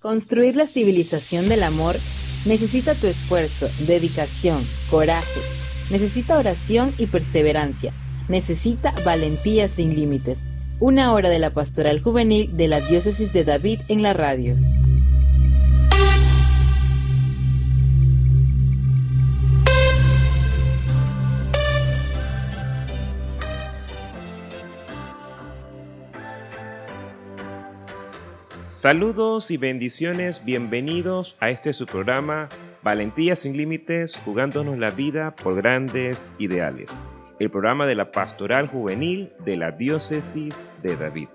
Construir la civilización del amor necesita tu esfuerzo, dedicación, coraje, necesita oración y perseverancia, necesita valentía sin límites. Una hora de la pastoral juvenil de la diócesis de David en la radio. Saludos y bendiciones, bienvenidos a este su programa Valentía sin Límites, jugándonos la vida por grandes ideales. El programa de la Pastoral Juvenil de la Diócesis de David.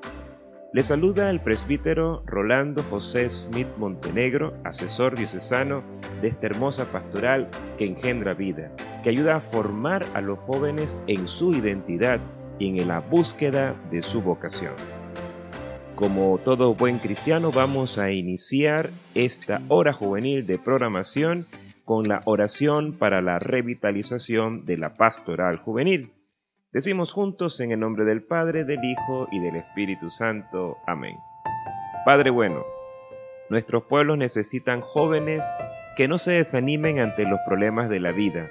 Le saluda el presbítero Rolando José Smith Montenegro, asesor diocesano de esta hermosa pastoral que engendra vida, que ayuda a formar a los jóvenes en su identidad y en la búsqueda de su vocación. Como todo buen cristiano, vamos a iniciar esta hora juvenil de programación con la oración para la revitalización de la pastoral juvenil. Decimos juntos en el nombre del Padre, del Hijo y del Espíritu Santo. Amén. Padre bueno, nuestros pueblos necesitan jóvenes que no se desanimen ante los problemas de la vida,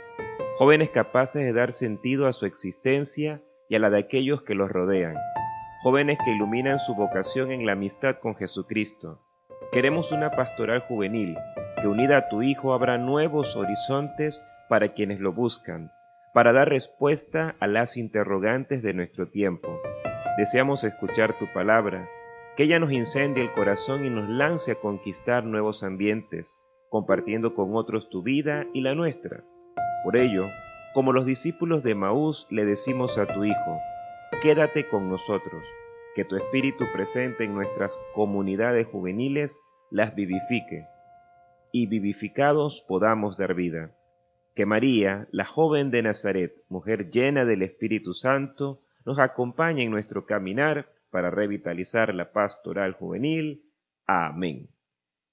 jóvenes capaces de dar sentido a su existencia y a la de aquellos que los rodean jóvenes que iluminan su vocación en la amistad con Jesucristo. Queremos una pastoral juvenil que unida a tu Hijo abra nuevos horizontes para quienes lo buscan, para dar respuesta a las interrogantes de nuestro tiempo. Deseamos escuchar tu palabra, que ella nos incendie el corazón y nos lance a conquistar nuevos ambientes, compartiendo con otros tu vida y la nuestra. Por ello, como los discípulos de Maús le decimos a tu Hijo, quédate con nosotros, que tu espíritu presente en nuestras comunidades juveniles las vivifique, y vivificados podamos dar vida. Que María, la joven de Nazaret, mujer llena del Espíritu Santo, nos acompañe en nuestro caminar para revitalizar la pastoral juvenil. Amén.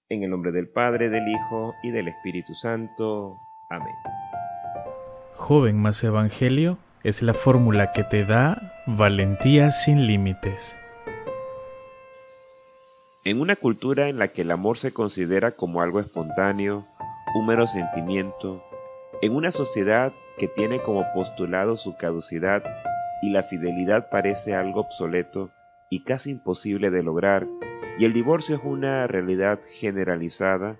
En el nombre del Padre, del Hijo y del Espíritu Santo. Amén. Joven más Evangelio es la fórmula que te da valentía sin límites. En una cultura en la que el amor se considera como algo espontáneo, un mero sentimiento, en una sociedad que tiene como postulado su caducidad y la fidelidad parece algo obsoleto y casi imposible de lograr, y el divorcio es una realidad generalizada,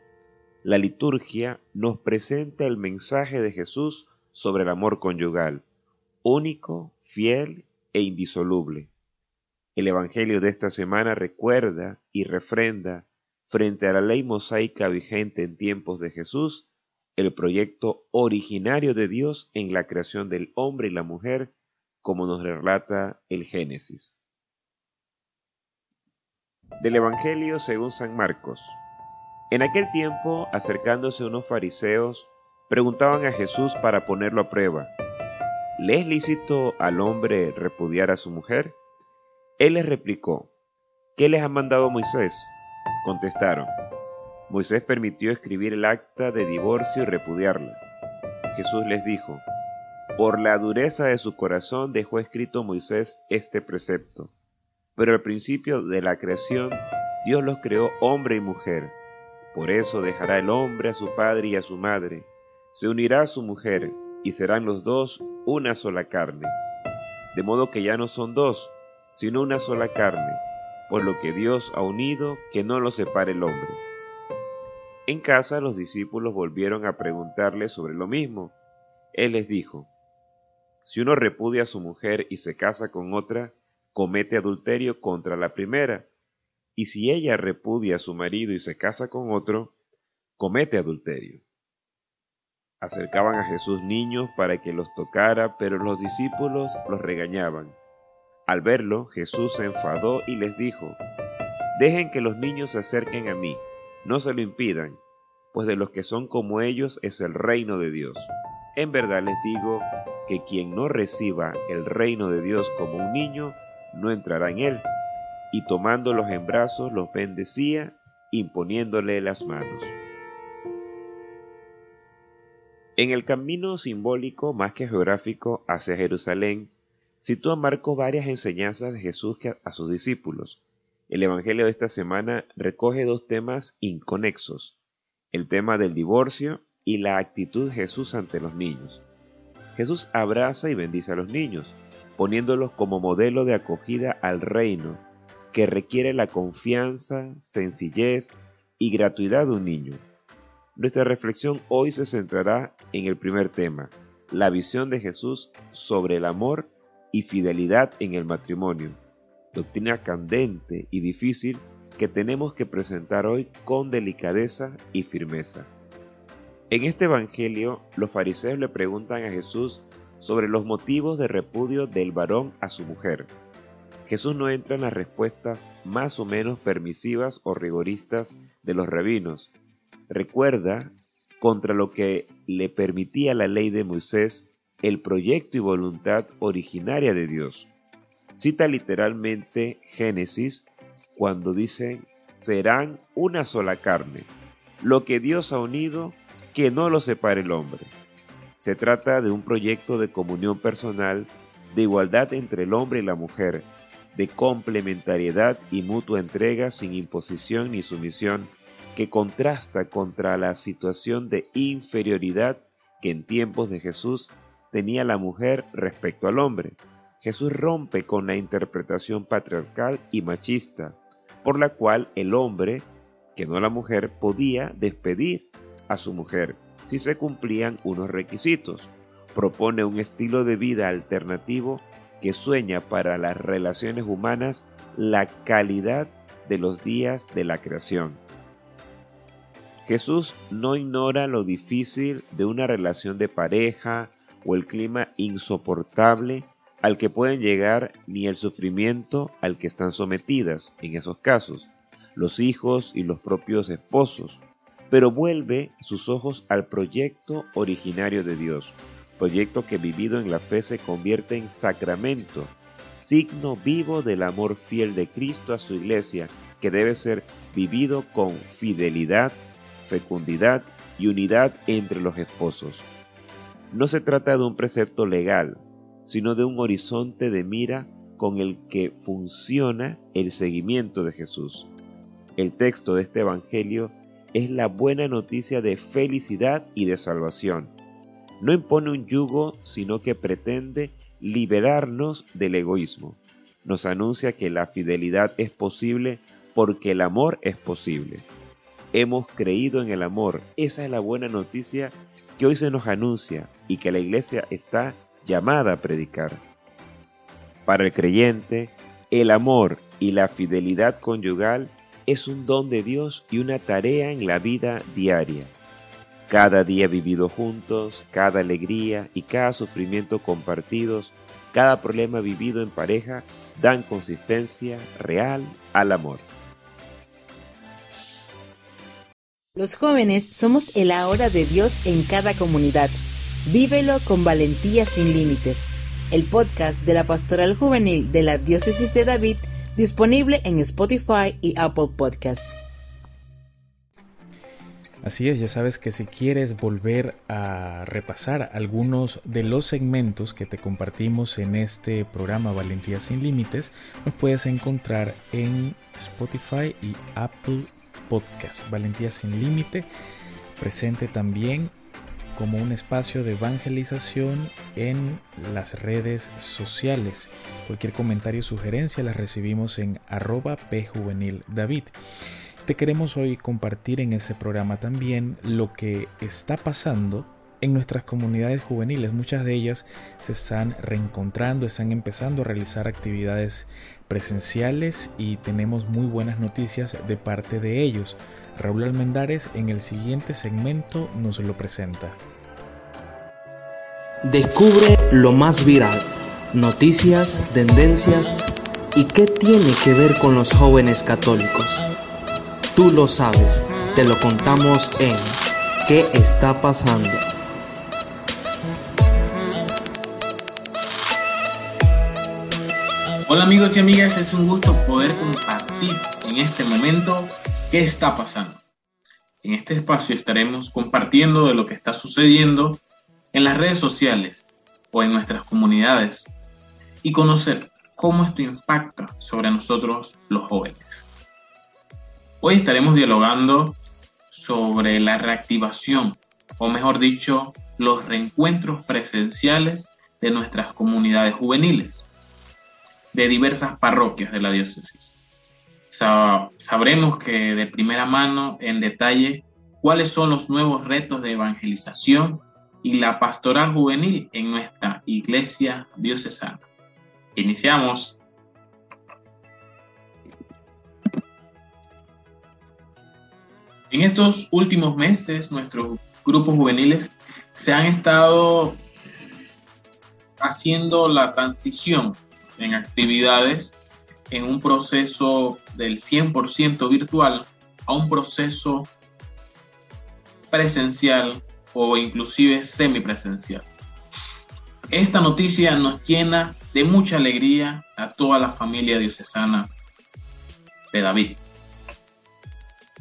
la liturgia nos presenta el mensaje de Jesús sobre el amor conyugal, único, fiel e indisoluble. El Evangelio de esta semana recuerda y refrenda, frente a la ley mosaica vigente en tiempos de Jesús, el proyecto originario de Dios en la creación del hombre y la mujer, como nos relata el Génesis. Del Evangelio según San Marcos. En aquel tiempo, acercándose unos fariseos, preguntaban a Jesús para ponerlo a prueba ¿Le es lícito al hombre repudiar a su mujer? Él les replicó, ¿qué les ha mandado Moisés? Contestaron, Moisés permitió escribir el acta de divorcio y repudiarla. Jesús les dijo, por la dureza de su corazón dejó escrito Moisés este precepto. Pero al principio de la creación Dios los creó hombre y mujer. Por eso dejará el hombre a su padre y a su madre, se unirá a su mujer, y serán los dos una sola carne. De modo que ya no son dos, sino una sola carne, por lo que Dios ha unido, que no lo separe el hombre. En casa los discípulos volvieron a preguntarle sobre lo mismo. Él les dijo, Si uno repudia a su mujer y se casa con otra, comete adulterio contra la primera, y si ella repudia a su marido y se casa con otro, comete adulterio. Acercaban a Jesús niños para que los tocara, pero los discípulos los regañaban. Al verlo, Jesús se enfadó y les dijo, Dejen que los niños se acerquen a mí, no se lo impidan, pues de los que son como ellos es el reino de Dios. En verdad les digo que quien no reciba el reino de Dios como un niño, no entrará en él. Y tomándolos en brazos los bendecía, imponiéndole las manos. En el camino simbólico más que geográfico hacia Jerusalén, sitúa Marcos varias enseñanzas de Jesús a sus discípulos. El Evangelio de esta semana recoge dos temas inconexos, el tema del divorcio y la actitud de Jesús ante los niños. Jesús abraza y bendice a los niños, poniéndolos como modelo de acogida al reino, que requiere la confianza, sencillez y gratuidad de un niño. Nuestra reflexión hoy se centrará en el primer tema, la visión de Jesús sobre el amor y fidelidad en el matrimonio, doctrina candente y difícil que tenemos que presentar hoy con delicadeza y firmeza. En este Evangelio, los fariseos le preguntan a Jesús sobre los motivos de repudio del varón a su mujer. Jesús no entra en las respuestas más o menos permisivas o rigoristas de los rabinos. Recuerda contra lo que le permitía la ley de Moisés el proyecto y voluntad originaria de Dios. Cita literalmente Génesis cuando dice, serán una sola carne. Lo que Dios ha unido, que no lo separe el hombre. Se trata de un proyecto de comunión personal, de igualdad entre el hombre y la mujer, de complementariedad y mutua entrega sin imposición ni sumisión, que contrasta contra la situación de inferioridad que en tiempos de Jesús tenía la mujer respecto al hombre. Jesús rompe con la interpretación patriarcal y machista, por la cual el hombre, que no la mujer, podía despedir a su mujer si se cumplían unos requisitos. Propone un estilo de vida alternativo que sueña para las relaciones humanas la calidad de los días de la creación. Jesús no ignora lo difícil de una relación de pareja o el clima insoportable al que pueden llegar ni el sufrimiento al que están sometidas en esos casos, los hijos y los propios esposos, pero vuelve sus ojos al proyecto originario de Dios, proyecto que vivido en la fe se convierte en sacramento, signo vivo del amor fiel de Cristo a su iglesia, que debe ser vivido con fidelidad, fecundidad y unidad entre los esposos. No se trata de un precepto legal, sino de un horizonte de mira con el que funciona el seguimiento de Jesús. El texto de este Evangelio es la buena noticia de felicidad y de salvación. No impone un yugo, sino que pretende liberarnos del egoísmo. Nos anuncia que la fidelidad es posible porque el amor es posible. Hemos creído en el amor. Esa es la buena noticia que hoy se nos anuncia y que la iglesia está llamada a predicar. Para el creyente, el amor y la fidelidad conyugal es un don de Dios y una tarea en la vida diaria. Cada día vivido juntos, cada alegría y cada sufrimiento compartidos, cada problema vivido en pareja dan consistencia real al amor. Los jóvenes somos el ahora de Dios en cada comunidad. Vívelo con valentía sin límites. El podcast de la Pastoral Juvenil de la Diócesis de David disponible en Spotify y Apple Podcasts. Así es, ya sabes que si quieres volver a repasar algunos de los segmentos que te compartimos en este programa Valentía sin Límites, nos puedes encontrar en Spotify y Apple Podcasts. Valentía sin Límite, presente también como un espacio de evangelización en las redes sociales. Cualquier comentario o sugerencia las recibimos en arroba pjuvenildavid. Te queremos hoy compartir en ese programa también lo que está pasando en nuestras comunidades juveniles. Muchas de ellas se están reencontrando, están empezando a realizar actividades presenciales y tenemos muy buenas noticias de parte de ellos. Raúl Almendares en el siguiente segmento nos lo presenta. Descubre lo más viral, noticias, tendencias y qué tiene que ver con los jóvenes católicos. Tú lo sabes, te lo contamos en ¿Qué está pasando? Hola amigos y amigas, es un gusto poder compartir en este momento qué está pasando. En este espacio estaremos compartiendo de lo que está sucediendo en las redes sociales o en nuestras comunidades y conocer cómo esto impacta sobre nosotros los jóvenes. Hoy estaremos dialogando sobre la reactivación, o mejor dicho, los reencuentros presenciales de nuestras comunidades juveniles, de diversas parroquias de la diócesis. Sabremos que de primera mano, en detalle, cuáles son los nuevos retos de evangelización y la pastoral juvenil en nuestra iglesia diocesana. Iniciamos. En estos últimos meses, nuestros grupos juveniles se han estado haciendo la transición en actividades en un proceso del 100% virtual a un proceso presencial o inclusive semipresencial. Esta noticia nos llena de mucha alegría a toda la familia diocesana de David.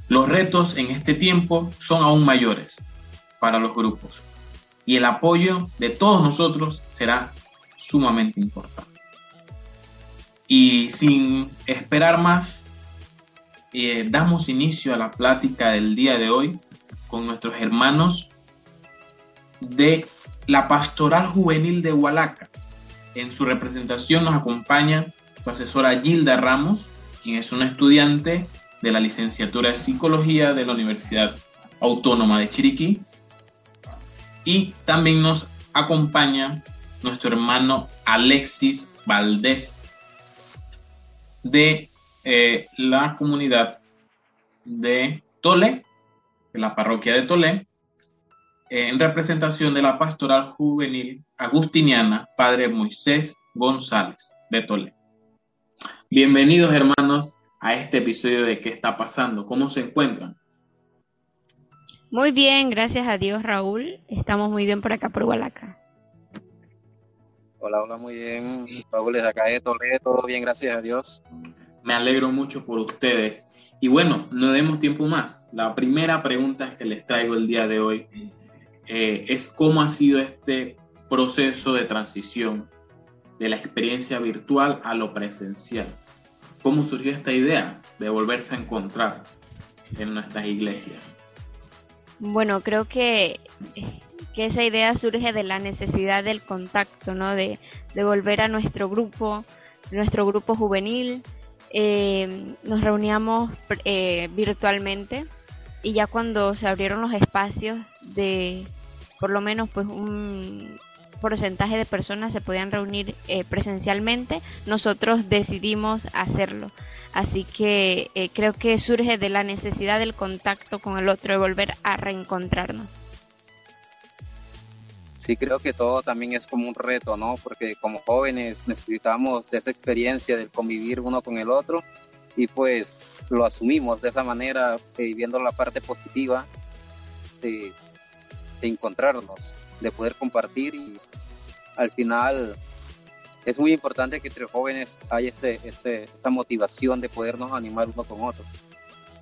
Los retos en este tiempo son aún mayores para los grupos y el apoyo de todos nosotros será sumamente importante. Y sin esperar más, eh, damos inicio a la plática del día de hoy con nuestros hermanos de la Pastoral Juvenil de Hualaca. En su representación nos acompaña su asesora Gilda Ramos, quien es una estudiante de la licenciatura de Psicología de la Universidad Autónoma de Chiriquí. Y también nos acompaña nuestro hermano Alexis Valdés de eh, la comunidad de Tole, de la parroquia de Tole, en representación de la pastoral juvenil agustiniana Padre Moisés González de Tole. Bienvenidos hermanos a este episodio de ¿Qué está pasando? ¿Cómo se encuentran? Muy bien, gracias a Dios Raúl. Estamos muy bien por acá por Hualaca. Hola, hola, muy bien. Raúl desde acá de Tole, todo bien, gracias a Dios. Me alegro mucho por ustedes. Y bueno, no demos tiempo más. La primera pregunta que les traigo el día de hoy eh, es cómo ha sido este proceso de transición de la experiencia virtual a lo presencial. ¿Cómo surgió esta idea de volverse a encontrar en nuestras iglesias? Bueno, creo que, que esa idea surge de la necesidad del contacto, ¿no? De, de volver a nuestro grupo, nuestro grupo juvenil. Eh, nos reuníamos eh, virtualmente y ya cuando se abrieron los espacios de, por lo menos pues un porcentaje de personas se podían reunir eh, presencialmente, nosotros decidimos hacerlo. Así que eh, creo que surge de la necesidad del contacto con el otro, de volver a reencontrarnos. Sí, creo que todo también es como un reto, ¿no? Porque como jóvenes necesitamos de esa experiencia del convivir uno con el otro y pues lo asumimos de esa manera, eh, viendo la parte positiva de encontrarnos, de poder compartir y al final es muy importante que entre jóvenes haya ese, esa motivación de podernos animar uno con otro.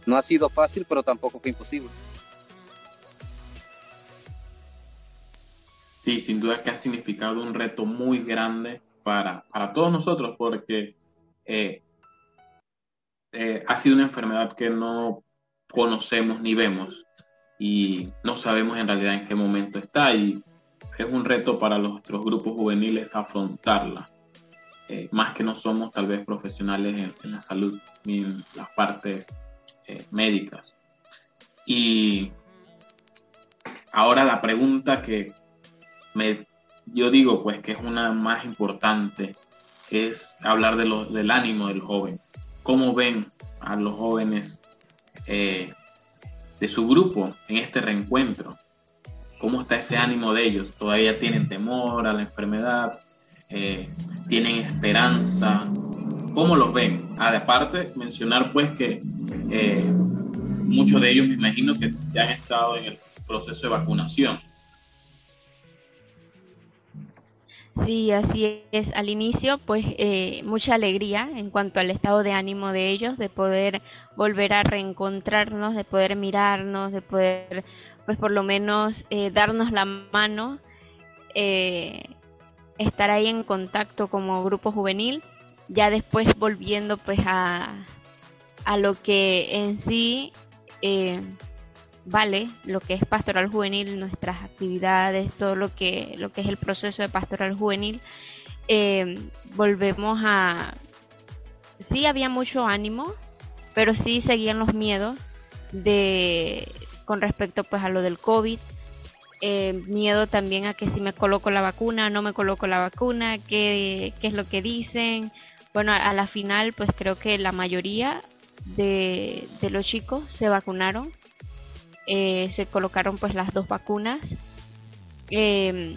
No ha sido fácil, pero tampoco fue imposible. Sí, sin duda que ha significado un reto muy grande para, para todos nosotros, porque eh, eh, ha sido una enfermedad que no conocemos ni vemos y no sabemos en realidad en qué momento está y es un reto para nuestros grupos juveniles afrontarla. Eh, más que no somos tal vez profesionales en, la salud ni en las partes eh, médicas. Y ahora la pregunta que me, yo digo pues que es una más importante es hablar de lo, del ánimo del joven. ¿Cómo ven a los jóvenes eh, de su grupo en este reencuentro. ¿Cómo está ese ánimo de ellos? ¿Todavía tienen temor a la enfermedad? Eh, ¿Tienen esperanza? ¿Cómo los ven? Aparte, mencionar pues que eh, muchos de ellos me imagino que ya han estado en el proceso de vacunación. Sí, así es. Al inicio, pues eh, mucha alegría en cuanto al estado de ánimo de ellos, de poder volver a reencontrarnos, de poder mirarnos, de poder, pues por lo menos, eh, darnos la mano, eh, estar ahí en contacto como grupo juvenil. ya después volviendo pues a, a lo que en sí eh, vale, lo que es pastoral juvenil, nuestras actividades, todo lo que, lo que es el proceso de pastoral juvenil, eh, volvemos a... Sí había mucho ánimo, pero sí seguían los miedos de con respecto pues a lo del COVID, eh, miedo también a que si me coloco la vacuna, no me coloco la vacuna, qué, qué es lo que dicen. Bueno, a, la final pues creo que la mayoría de, de los chicos se vacunaron, eh, se colocaron pues las dos vacunas. Em,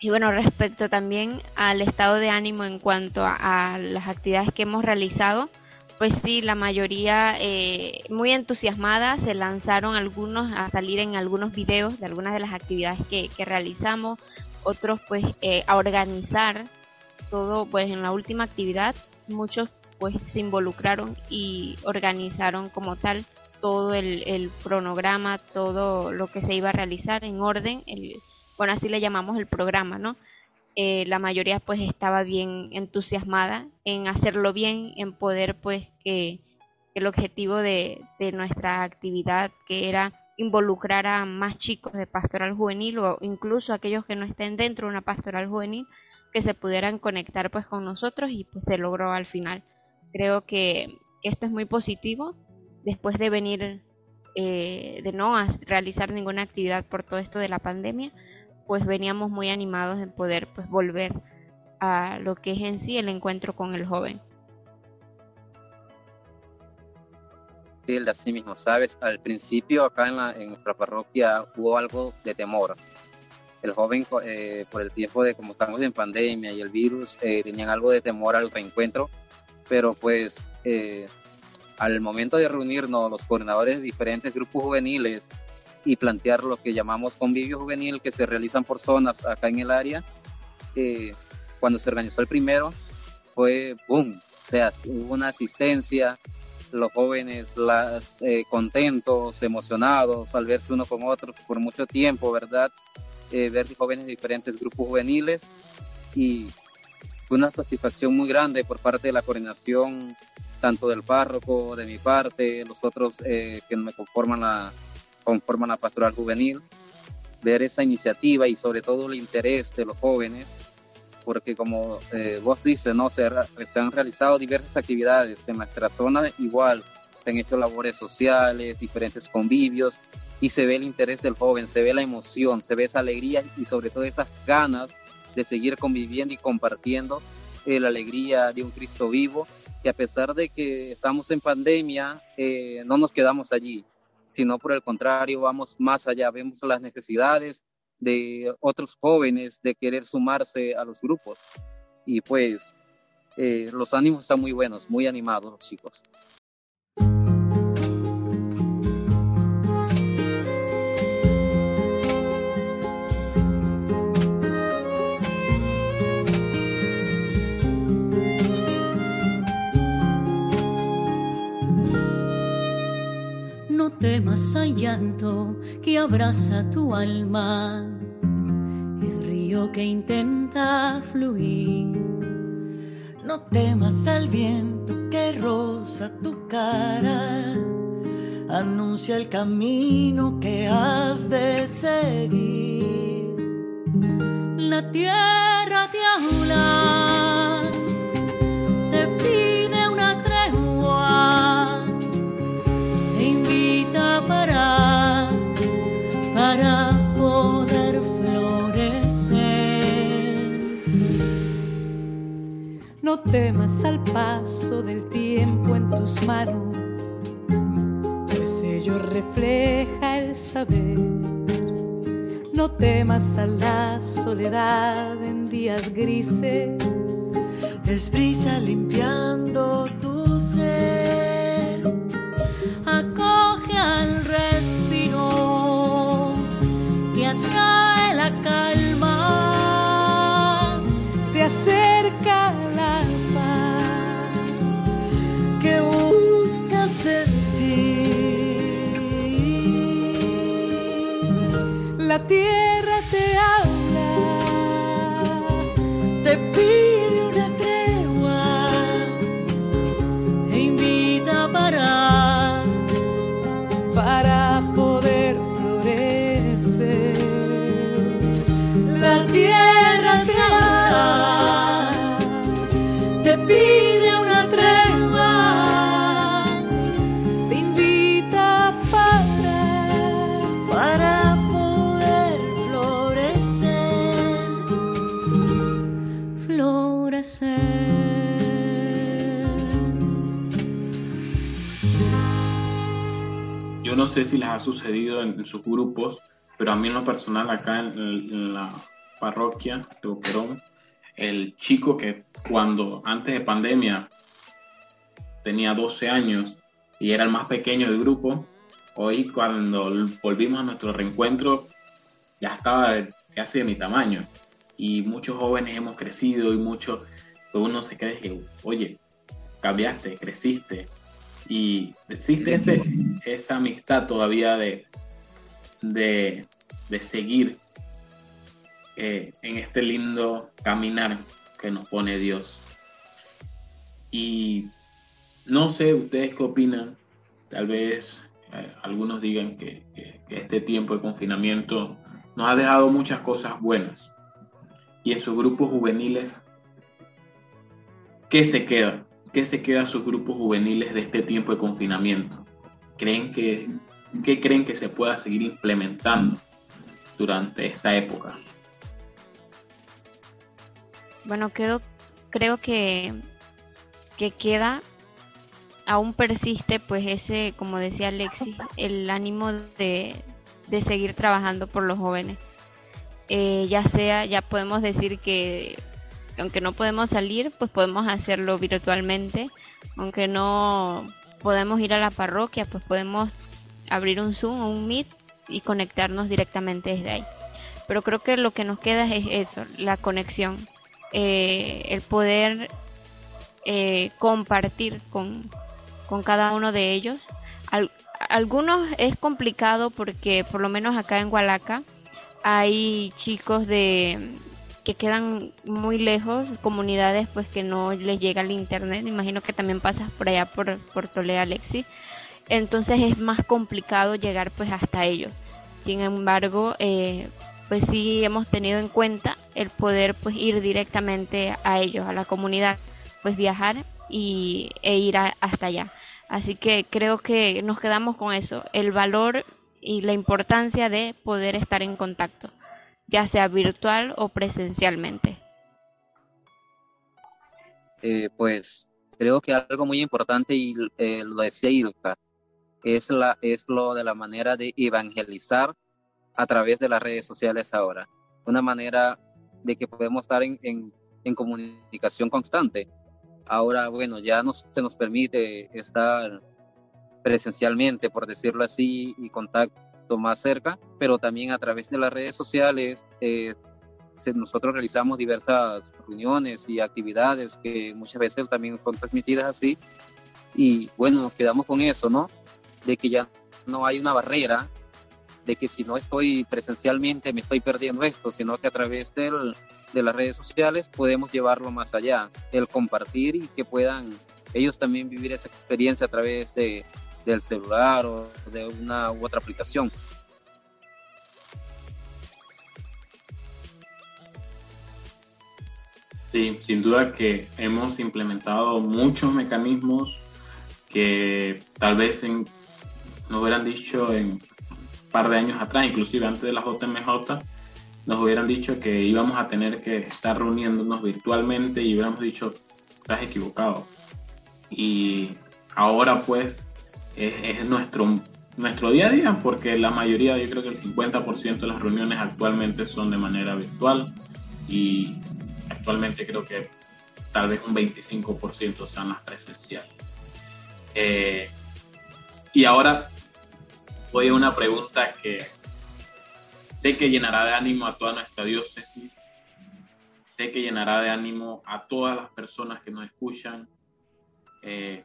y bueno, respecto también al estado de ánimo en cuanto a las actividades que hemos realizado, pues sí, la mayoría eh, muy entusiasmada, se lanzaron algunos a salir en algunos videos de algunas de las actividades que, realizamos, otros pues eh, a organizar todo, pues en la última actividad muchos pues se involucraron y organizaron como tal todo el, cronograma, todo lo que se iba a realizar en orden, el, bueno, así le llamamos el programa, ¿no? Eh, la mayoría pues estaba bien entusiasmada en hacerlo bien, en poder pues que, el objetivo de, nuestra actividad que era involucrar a más chicos de pastoral juvenil o incluso aquellos que no estén dentro de una pastoral juvenil que se pudieran conectar pues con nosotros y pues se logró al final. Creo que, esto es muy positivo después de venir eh, de no realizar ninguna actividad por todo esto de la pandemia pues veníamos muy animados en poder pues volver a lo que es en sí el encuentro con el joven. Sí, así mismo, sabes, al principio acá en, la, en nuestra parroquia hubo algo de temor. El joven, eh, por el tiempo de como estamos en pandemia y el virus, eh, tenían algo de temor al reencuentro, pero pues eh, al momento de reunirnos los coordinadores de diferentes grupos juveniles y plantear lo que llamamos convivio juvenil que se realizan por zonas acá en el área. Eh, cuando se organizó el primero, fue boom, o sea, hubo una asistencia, los jóvenes las, eh, contentos, emocionados al verse uno con otro por mucho tiempo, ¿verdad? Eh, ver jóvenes de diferentes grupos juveniles y fue una satisfacción muy grande por parte de la coordinación, tanto del párroco, de mi parte, los otros que me conforman la, conforman la pastoral juvenil, ver esa iniciativa y sobre todo el interés de los jóvenes, porque como eh, vos dices, ¿no? Se, se, han realizado diversas actividades en nuestra zona, igual se han hecho labores sociales, diferentes convivios, y se ve el interés del joven, se ve la emoción, se ve esa alegría y sobre todo esas ganas de seguir conviviendo y compartiendo eh, la alegría de un Cristo vivo, que a pesar de que estamos en pandemia, eh, no nos quedamos allí, sino por el contrario, vamos más allá, vemos las necesidades de otros jóvenes de querer sumarse a los grupos. Y pues eh, los ánimos están muy buenos, muy animados los chicos. Temas al llanto que abraza tu alma. Es río que intenta fluir. No temas al viento que roza tu cara. Anuncia el camino que has de seguir. La tierra te habla, temas al paso del tiempo en tus manos, pues ello refleja el saber. No temas a la soledad en días grises, es brisa limpiando tu 跌 sé si les ha sucedido en, sus grupos, pero a mí en lo personal acá en, en la parroquia de Boquerón, el chico que cuando antes de pandemia tenía 12 años y era el más pequeño del grupo, hoy cuando volvimos a nuestro reencuentro ya estaba casi de mi tamaño. Y muchos jóvenes hemos crecido y muchos, uno se cree que, oye, cambiaste, creciste y existe ese, esa amistad todavía de, de, de seguir eh, en este lindo caminar que nos pone Dios. Y no sé ustedes qué opinan, tal vez eh, algunos digan que, que, que, este tiempo de confinamiento nos ha dejado muchas cosas buenas. Y en sus grupos juveniles, ¿qué se queda? ¿Qué se queda en sus grupos juveniles de este tiempo de confinamiento? ¿Creen que, ¿Qué creen que se pueda seguir implementando durante esta época? Bueno, creo, creo que, que queda, aún persiste pues ese, como decía Alexis, el ánimo de, de seguir trabajando por los jóvenes. Eh, ya sea, ya podemos decir que aunque no podemos salir, pues podemos hacerlo virtualmente. Aunque no podemos ir a la parroquia, pues podemos abrir un Zoom o un Meet y conectarnos directamente desde ahí. Pero creo que lo que nos queda es eso, la conexión, eh, el poder eh, compartir con, con, cada uno de ellos. Al, algunos es complicado porque por lo menos acá en Hualaca hay chicos de que quedan muy lejos, comunidades pues que no les llega el internet, imagino que también pasas por allá por, por Toledo Alexi, entonces es más complicado llegar pues hasta ellos. Sin embargo, eh, pues sí hemos tenido en cuenta el poder pues ir directamente a ellos, a la comunidad, pues viajar y, e ir a, hasta allá. Así que creo que nos quedamos con eso, el valor y la importancia de poder estar en contacto, ya sea virtual o presencialmente. Eh, pues creo que algo muy importante, y eh, lo decía Ilka, es, la, es lo de la manera de evangelizar a través de las redes sociales ahora. Una manera de que podemos estar en, en, en comunicación constante. Ahora, bueno, ya no se nos permite estar presencialmente, por decirlo así, y contacto más cerca, pero también a través de las redes sociales eh, nosotros realizamos diversas reuniones y actividades que muchas veces también son transmitidas así. Y bueno, nos quedamos con eso, ¿no? De que ya no hay una barrera de que si no estoy presencialmente me estoy perdiendo esto, sino que a través del, de las redes sociales podemos llevarlo más allá, el compartir y que puedan ellos también vivir esa experiencia a través de, del celular o de una u otra aplicación. Sí, sin duda que hemos implementado muchos mecanismos que tal vez nos hubieran dicho en un par de años atrás, inclusive antes de la JMJ, nos hubieran dicho que íbamos a tener que estar reuniéndonos virtualmente y hubiéramos dicho, estás equivocado. Y ahora pues es, es, nuestro, nuestro día a día, porque la mayoría, yo creo que el 50% de las reuniones actualmente son de manera virtual y actualmente creo que tal vez un 25% sean las presenciales. Eh, y ahora voy a una pregunta que sé que llenará de ánimo a toda nuestra diócesis, sé que llenará de ánimo a todas las personas que nos escuchan, eh,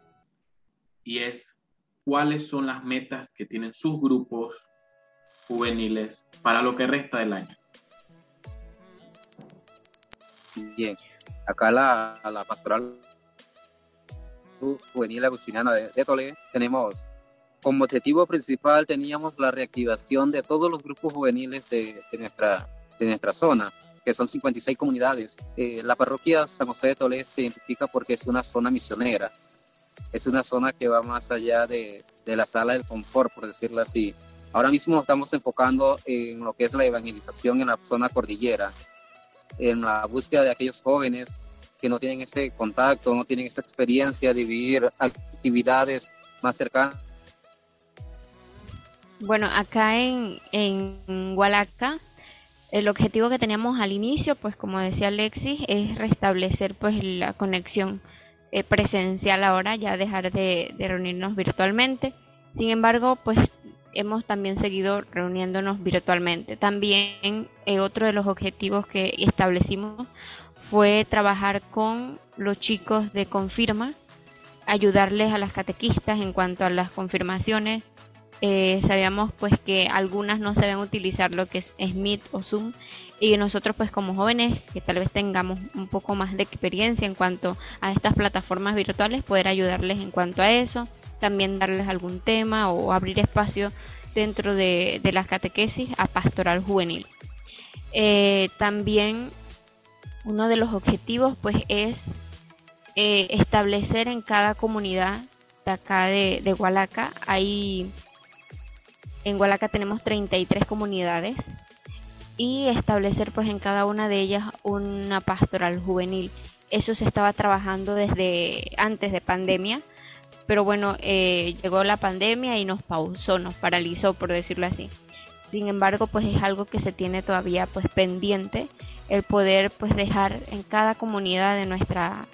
y es cuáles son las metas que tienen sus grupos juveniles para lo que resta del año. Bien, acá la, la pastoral juvenil agustiniana de, de Toledo tenemos como objetivo principal teníamos la reactivación de todos los grupos juveniles de, nuestra, de nuestra zona, que son 56 comunidades. Eh, la parroquia San José de Tolé se identifica porque es una zona misionera, es una zona que va más allá de, de la sala del confort, por decirlo así. Ahora mismo estamos enfocando en lo que es la evangelización en la zona cordillera, en la búsqueda de aquellos jóvenes que no tienen ese contacto, no tienen esa experiencia de vivir actividades más cercanas. Bueno, acá en, en Hualaca, el objetivo que teníamos al inicio, pues como decía Alexis, es restablecer pues la conexión eh, presencial ahora, ya dejar de, reunirnos virtualmente. Sin embargo, pues hemos también seguido reuniéndonos virtualmente. También eh, otro de los objetivos que establecimos fue trabajar con los chicos de confirma, ayudarles a las catequistas en cuanto a las confirmaciones. Eh, sabíamos pues que algunas no sabían utilizar lo que es Smith o Zoom y nosotros pues como jóvenes que tal vez tengamos un poco más de experiencia en cuanto a estas plataformas virtuales poder ayudarles en cuanto a eso también darles algún tema o abrir espacio dentro de, las catequesis a pastoral juvenil. Eh, también uno de los objetivos pues es eh, establecer en cada comunidad de acá de, de Hualaca, hay, en Hualaca tenemos 33 comunidades y establecer pues en cada una de ellas una pastoral juvenil. Eso se estaba trabajando desde antes de pandemia pero bueno, eh, llegó la pandemia y nos pausó, nos paralizó, por decirlo así. Sin embargo, pues es algo que se tiene todavía pues pendiente, el poder pues dejar en cada comunidad de nuestra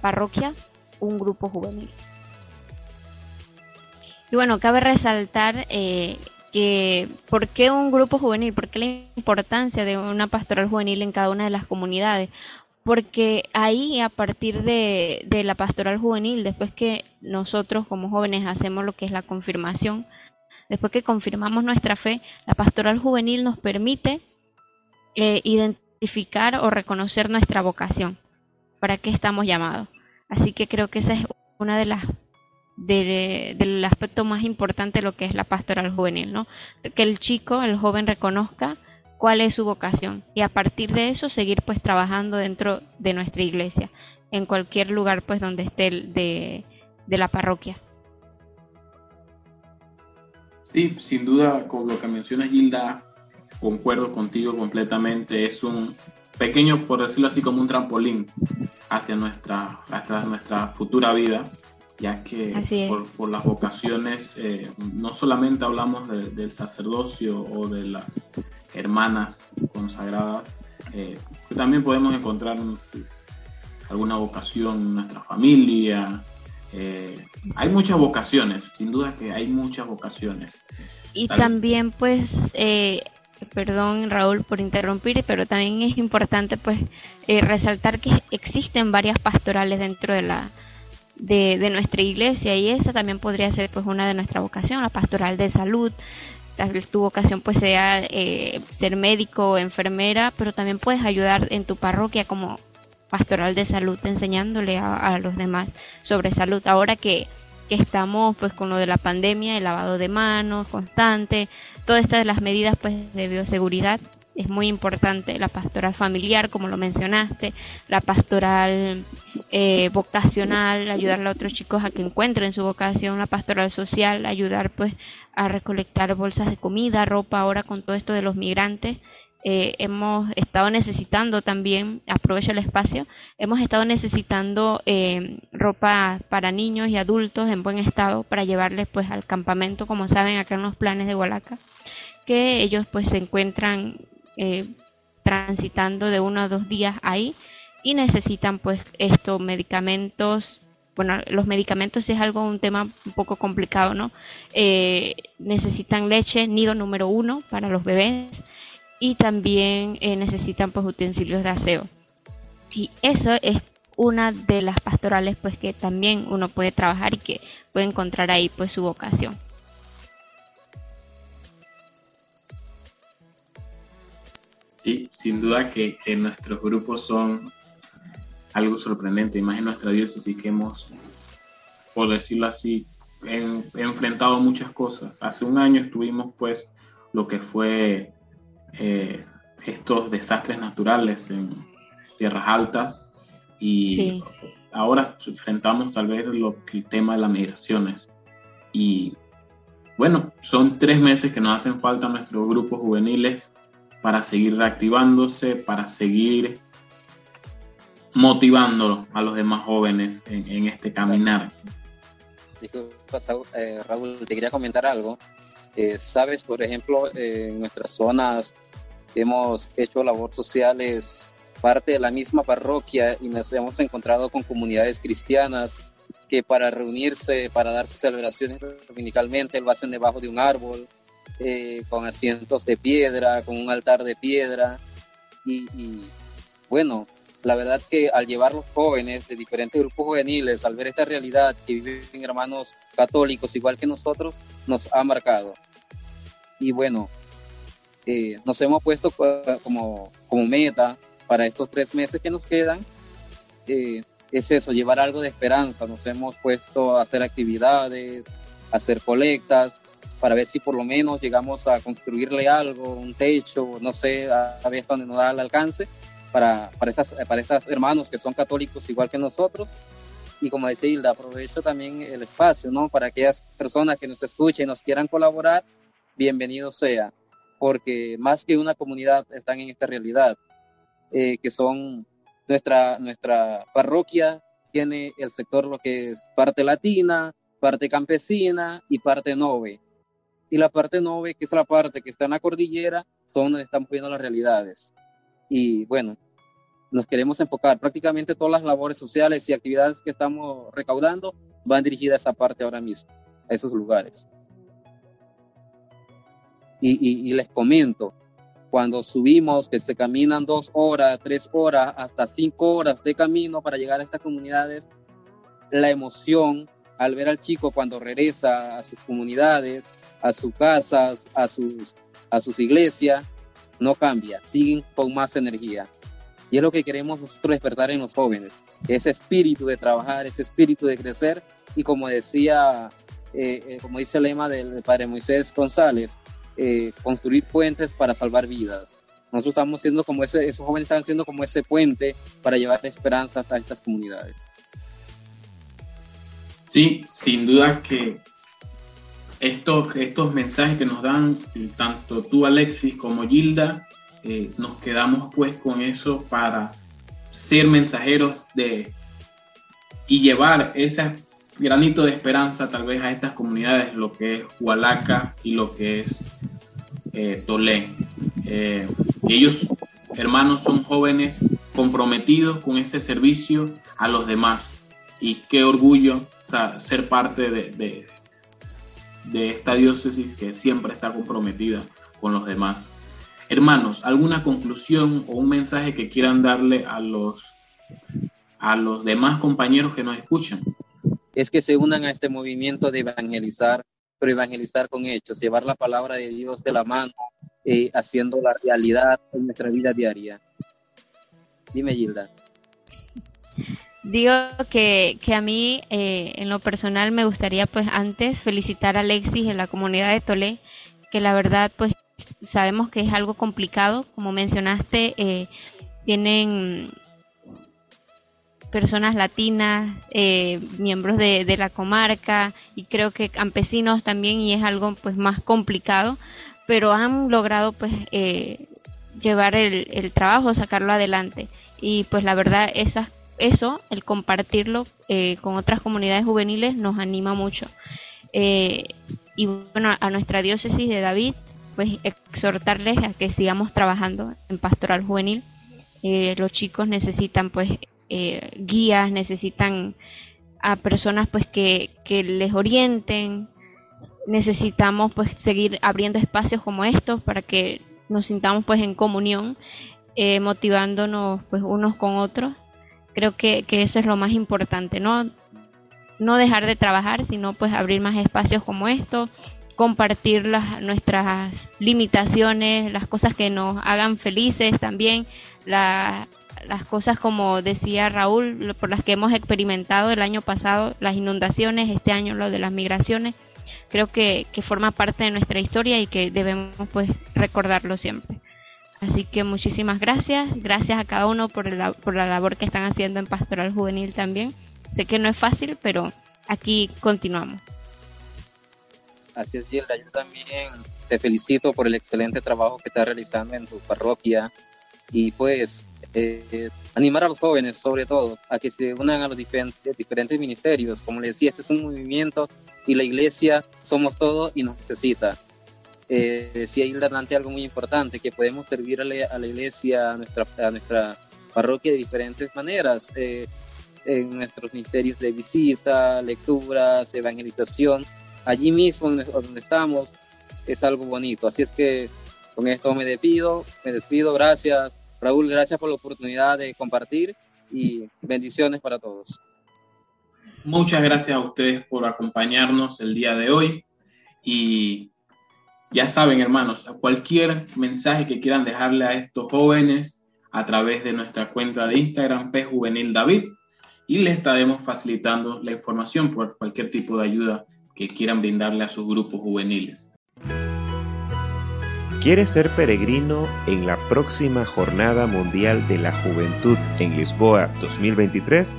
parroquia un grupo juvenil. Y bueno, cabe resaltar eh, que por qué un grupo juvenil, por qué la importancia de una pastoral juvenil en cada una de las comunidades porque ahí a partir de, la pastoral juvenil, después que nosotros como jóvenes hacemos lo que es la confirmación, después que confirmamos nuestra fe, la pastoral juvenil nos permite eh, identificar o reconocer nuestra vocación, para qué estamos llamados. Así que creo que esa es una de las del aspecto más importante de lo que es la pastoral juvenil, ¿no? Que el chico, el joven reconozca cuál es su vocación y a partir de eso seguir pues trabajando dentro de nuestra iglesia, en cualquier lugar pues donde esté de, de la parroquia. Sí, sin duda con lo que menciona Gilda, concuerdo contigo completamente, es un pequeño, por decirlo así, como un trampolín hacia nuestra, hacia nuestra futura vida, ya que por, las vocaciones eh, no solamente hablamos del sacerdocio o de las hermanas consagradas, eh, también podemos encontrar alguna vocación en nuestra familia. Eh, hay muchas vocaciones, sin duda que hay muchas vocaciones. Y también pues, eh, perdón Raúl por interrumpir, pero también es importante pues resaltar que existen varias pastorales dentro de la, de, de, nuestra iglesia y esa también podría ser pues una de nuestra vocación, la pastoral de salud, tal vez tu vocación pues sea eh, ser médico o enfermera, pero también puedes ayudar en tu parroquia como pastoral de salud, enseñándole a, los demás sobre salud. Ahora que, que, estamos pues con lo de la pandemia, el lavado de manos constante, todas estas las medidas pues de bioseguridad, es muy importante la pastoral familiar, como lo mencionaste, la pastoral eh, vocacional, ayudarle a otros chicos a que encuentren su vocación, la pastoral social, ayudar pues a recolectar bolsas de comida, ropa, ahora con todo esto de los migrantes. Eh, hemos estado necesitando también, aprovecho el espacio, hemos estado necesitando eh, ropa para niños y adultos en buen estado para llevarles pues al campamento, como saben acá en los planes de Hualaca, que ellos pues se encuentran eh, transitando de uno a dos días ahí y necesitan pues estos medicamentos bueno, los medicamentos es algo, un tema un poco complicado, ¿no? Eh, necesitan leche, nido número uno para los bebés y también eh, necesitan pues utensilios de aseo. Y eso es una de las pastorales pues que también uno puede trabajar y que puede encontrar ahí pues su vocación. Sin duda que, nuestros grupos son algo sorprendente, y más en nuestra diócesis que hemos, por decirlo así, enfrentado muchas cosas. Hace un año estuvimos pues lo que fue eh, estos desastres naturales en tierras altas y ahora enfrentamos tal vez lo, el tema de las migraciones. Y bueno, son tres meses que nos hacen falta nuestros grupos juveniles para seguir reactivándose, para seguir motivando a los demás jóvenes en, este caminar. Disculpa, eh, Raúl, te quería comentar algo. Eh, Sabes, por ejemplo, en nuestras zonas hemos hecho labor sociales parte de la misma parroquia y nos hemos encontrado con comunidades cristianas que para reunirse, para dar sus celebraciones dominicalmente, lo hacen debajo de un árbol, eh, con asientos de piedra, con un altar de piedra. Y, bueno, la verdad que al llevar los jóvenes de diferentes grupos juveniles, al ver esta realidad que viven hermanos católicos igual que nosotros, nos ha marcado. Y bueno, eh, nos hemos puesto como, como meta para estos tres meses que nos quedan, eh, es eso, llevar algo de esperanza. Nos hemos puesto a hacer actividades, a hacer colectas, para ver si por lo menos llegamos a construirle algo, un techo, no sé, a, ver dónde nos da el alcance para, para, estas, para estas hermanos que son católicos igual que nosotros. Y como decía Hilda, aprovecho también el espacio, ¿no? Para aquellas personas que nos escuchen y nos quieran colaborar, bienvenido sea, porque más que una comunidad están en esta realidad, eh, que son nuestra, nuestra parroquia, tiene el sector lo que es parte latina, parte campesina y parte nove y la parte 9, que es la parte que está en la cordillera, son donde estamos viendo las realidades. Y bueno, nos queremos enfocar. Prácticamente todas las labores sociales y actividades que estamos recaudando van dirigidas a esa parte ahora mismo, a esos lugares. Y, y, les comento, cuando subimos, que se caminan dos horas, tres horas, hasta cinco horas de camino para llegar a estas comunidades, la emoción al ver al chico cuando regresa a sus comunidades, a sus casas, a sus, a sus iglesias, no cambia, siguen con más energía. Y es lo que queremos nosotros despertar en los jóvenes, ese espíritu de trabajar, ese espíritu de crecer y como decía, eh, eh, como dice el lema del padre Moisés González, eh, construir puentes para salvar vidas. Nosotros estamos siendo como ese, esos jóvenes están siendo como ese puente para llevar esperanzas a estas comunidades. Sí, sin duda que estos, estos mensajes que nos dan tanto tú Alexis como Gilda, eh, nos quedamos pues con eso para ser mensajeros de y llevar ese granito de esperanza tal vez a estas comunidades, lo que es Hualaca y lo que es eh. Eh, ellos, hermanos, son jóvenes comprometidos con ese servicio a los demás y qué orgullo ser parte de de esta diócesis que siempre está comprometida con los demás. Hermanos, ¿alguna conclusión o un mensaje que quieran darle a los, a los demás compañeros que nos escuchan? Es que se unan a este movimiento de evangelizar, pero evangelizar con hechos, llevar la palabra de Dios de la mano, eh, haciendo la realidad en nuestra vida diaria. Dime, Gilda. Digo que, a mí, eh, en lo personal, me gustaría, pues, antes felicitar a Alexis en la comunidad de Tolé, que la verdad, pues, sabemos que es algo complicado. Como mencionaste, eh, tienen personas latinas, eh, miembros de, de, la comarca y creo que campesinos también y es algo pues más complicado, pero han logrado pues llevar el, el, trabajo, sacarlo adelante y pues la verdad esas eso, el compartirlo eh, con otras comunidades juveniles nos anima mucho. Eh, y bueno, a nuestra diócesis de David, pues exhortarles a que sigamos trabajando en pastoral juvenil. Eh, los chicos necesitan pues guías, necesitan a personas pues que, que les orienten, necesitamos pues seguir abriendo espacios como estos para que nos sintamos pues en comunión, motivándonos pues unos con otros Creo que, eso es lo más importante, ¿no? No dejar de trabajar, sino pues abrir más espacios como estos, compartir las, nuestras limitaciones, las cosas que nos hagan felices también, la, las cosas como decía Raúl, por las que hemos experimentado el año pasado, las inundaciones, este año lo de las migraciones, creo que, que forma parte de nuestra historia y que debemos pues recordarlo siempre. Así que muchísimas gracias, gracias a cada uno por, por la labor que están haciendo en Pastoral Juvenil también. Sé que no es fácil, pero aquí continuamos. Así es, Gilda, yo también te felicito por el excelente trabajo que estás realizando en tu parroquia y pues eh, animar a los jóvenes sobre todo a que se unan a los diferentes, diferentes ministerios. Como les decía, este es un movimiento y la iglesia somos todos y nos necesita eh, decía Hilda delante algo muy importante, que podemos servir a la, iglesia, a nuestra, a nuestra parroquia de diferentes maneras, eh, en nuestros ministerios de visita, lecturas, evangelización, allí mismo donde estamos, es algo bonito. Así es que con esto me despido, me despido, gracias. Raúl, gracias por la oportunidad de compartir y bendiciones para todos. Muchas gracias a ustedes por acompañarnos el día de hoy y ya saben, hermanos, cualquier mensaje que quieran dejarle a estos jóvenes a través de nuestra cuenta de Instagram, P Juvenil David, y les estaremos facilitando la información por cualquier tipo de ayuda que quieran brindarle a sus grupos juveniles. ¿Quieres ser peregrino en la próxima Jornada Mundial de la Juventud en Lisboa 2023?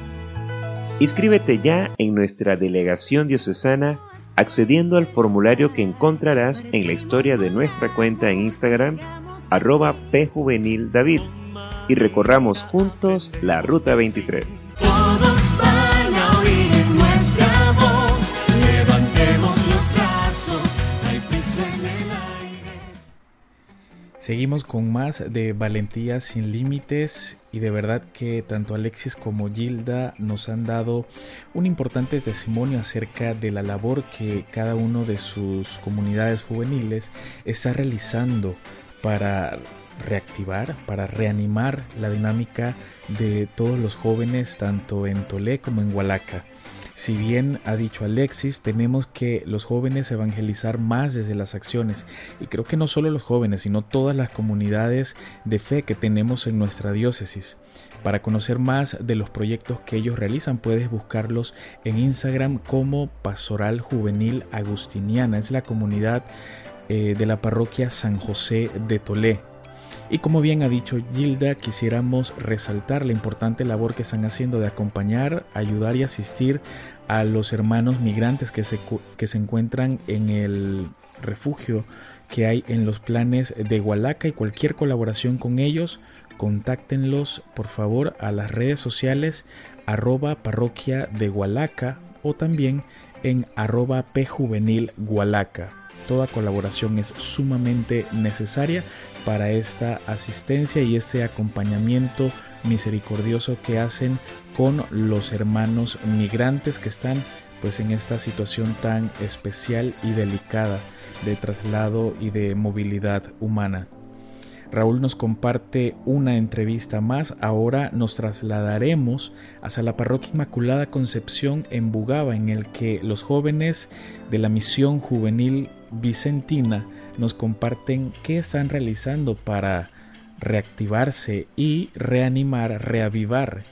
Inscríbete ya en nuestra delegación diocesana accediendo al formulario que encontrarás en la historia de nuestra cuenta en Instagram, arroba pjuvenildavid, y recorramos juntos la Ruta 23. Seguimos con más de Valentía sin Límites y de verdad que tanto Alexis como Gilda nos han dado un importante testimonio acerca de la labor que cada uno de sus comunidades juveniles está realizando para reactivar, para reanimar la dinámica de todos los jóvenes tanto en Tolé como en Hualaca. Si bien ha dicho Alexis, tenemos que los jóvenes evangelizar más desde las acciones. Y creo que no solo los jóvenes, sino todas las comunidades de fe que tenemos en nuestra diócesis. Para conocer más de los proyectos que ellos realizan, puedes buscarlos en Instagram como Pastoral Juvenil Agustiniana. Es la comunidad eh, de la parroquia San José de Tolé. Y como bien ha dicho Gilda, quisiéramos resaltar la importante labor que están haciendo de acompañar, ayudar y asistir a los hermanos migrantes que se, que se encuentran en el refugio que hay en los planes de Hualaca y cualquier colaboración con ellos, contáctenlos por favor a las redes sociales arroba parroquia de Hualaca o también en arroba pjuvenil. Toda colaboración es sumamente necesaria para esta asistencia y este acompañamiento misericordioso que hacen con los hermanos migrantes que están pues en esta situación tan especial y delicada de traslado y de movilidad humana. Raúl nos comparte una entrevista más. Ahora nos trasladaremos hacia la Parroquia Inmaculada Concepción en Bugaba, en el que los jóvenes de la misión juvenil vicentina nos comparten qué están realizando para reactivarse y reanimar, reavivar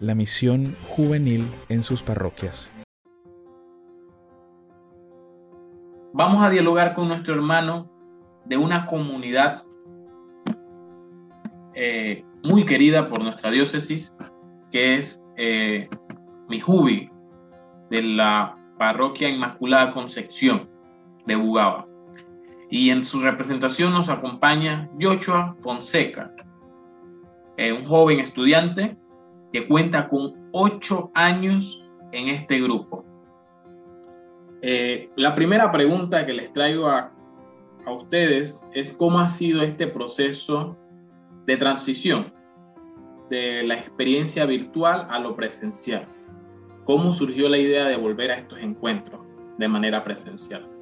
la misión juvenil en sus parroquias. Vamos a dialogar con nuestro hermano de una comunidad eh, muy querida por nuestra diócesis, que es eh, Mijubi, de la parroquia Inmaculada Concepción de Bugaba. Y en su representación nos acompaña Joshua Fonseca, eh, un joven estudiante que cuenta con ocho años en este grupo. Eh, la primera pregunta que les traigo a, a ustedes es cómo ha sido este proceso de transición de la experiencia virtual a lo presencial. ¿Cómo surgió la idea de volver a estos encuentros de manera presencial?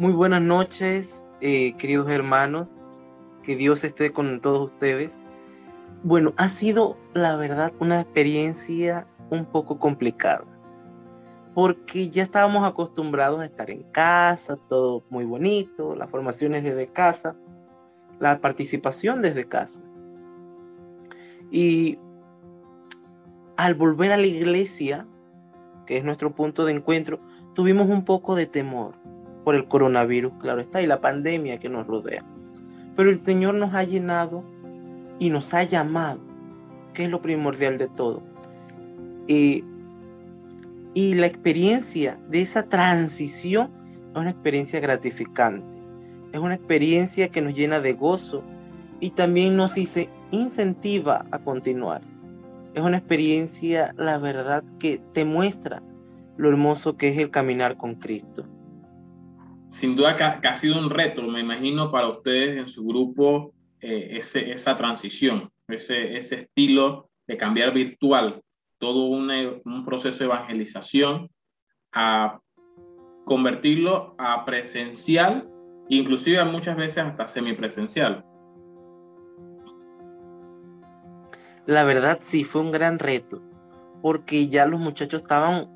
Muy buenas noches, eh, queridos hermanos. Que Dios esté con todos ustedes. Bueno, ha sido, la verdad, una experiencia un poco complicada. Porque ya estábamos acostumbrados a estar en casa, todo muy bonito, las formaciones desde casa. la participación desde casa. Y al volver a la iglesia, que es nuestro punto de encuentro, tuvimos un poco de temor por el coronavirus, claro está, y la pandemia que nos rodea. Pero el Señor nos ha llenado y nos ha llamado, que es lo primordial de todo. y la experiencia de esa transición es una experiencia gratificante. Es una experiencia que nos llena de gozo y también nos incentiva a continuar. Es una experiencia, la verdad, que te muestra lo hermoso que es el caminar con Cristo. Sin duda que ha, sido un reto, me imagino, para ustedes en su grupo eh, ese, esa transición, ese, ese estilo de cambiar virtual, todo un, un proceso de evangelización a convertirlo a presencial, inclusive muchas veces hasta semipresencial. La verdad sí, fue un gran reto, porque ya los muchachos estaban,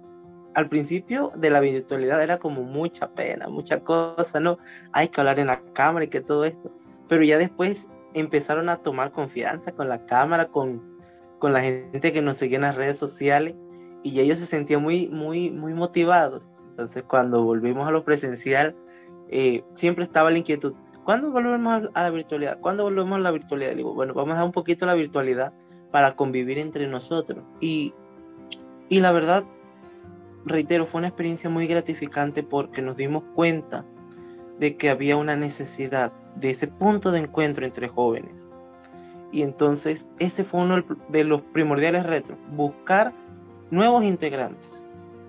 al principio de la virtualidad era como mucha pena, mucha cosa, ¿no? Hay que hablar en la cámara y que todo esto, pero ya después empezaron a tomar confianza con la cámara, con, con la gente que nos seguía en las redes sociales, y ellos se sentían muy, muy, muy motivados. Entonces, cuando volvimos a lo presencial, eh, siempre estaba la inquietud. ¿Cuándo volvemos a la virtualidad? ¿Cuándo volvemos a la virtualidad? digo, bueno, vamos a dar un poquito la virtualidad para convivir entre nosotros. Y, y la verdad, reitero, fue una experiencia muy gratificante porque nos dimos cuenta de que había una necesidad de ese punto de encuentro entre jóvenes. Y entonces ese fue uno de los primordiales retos, buscar nuevos integrantes.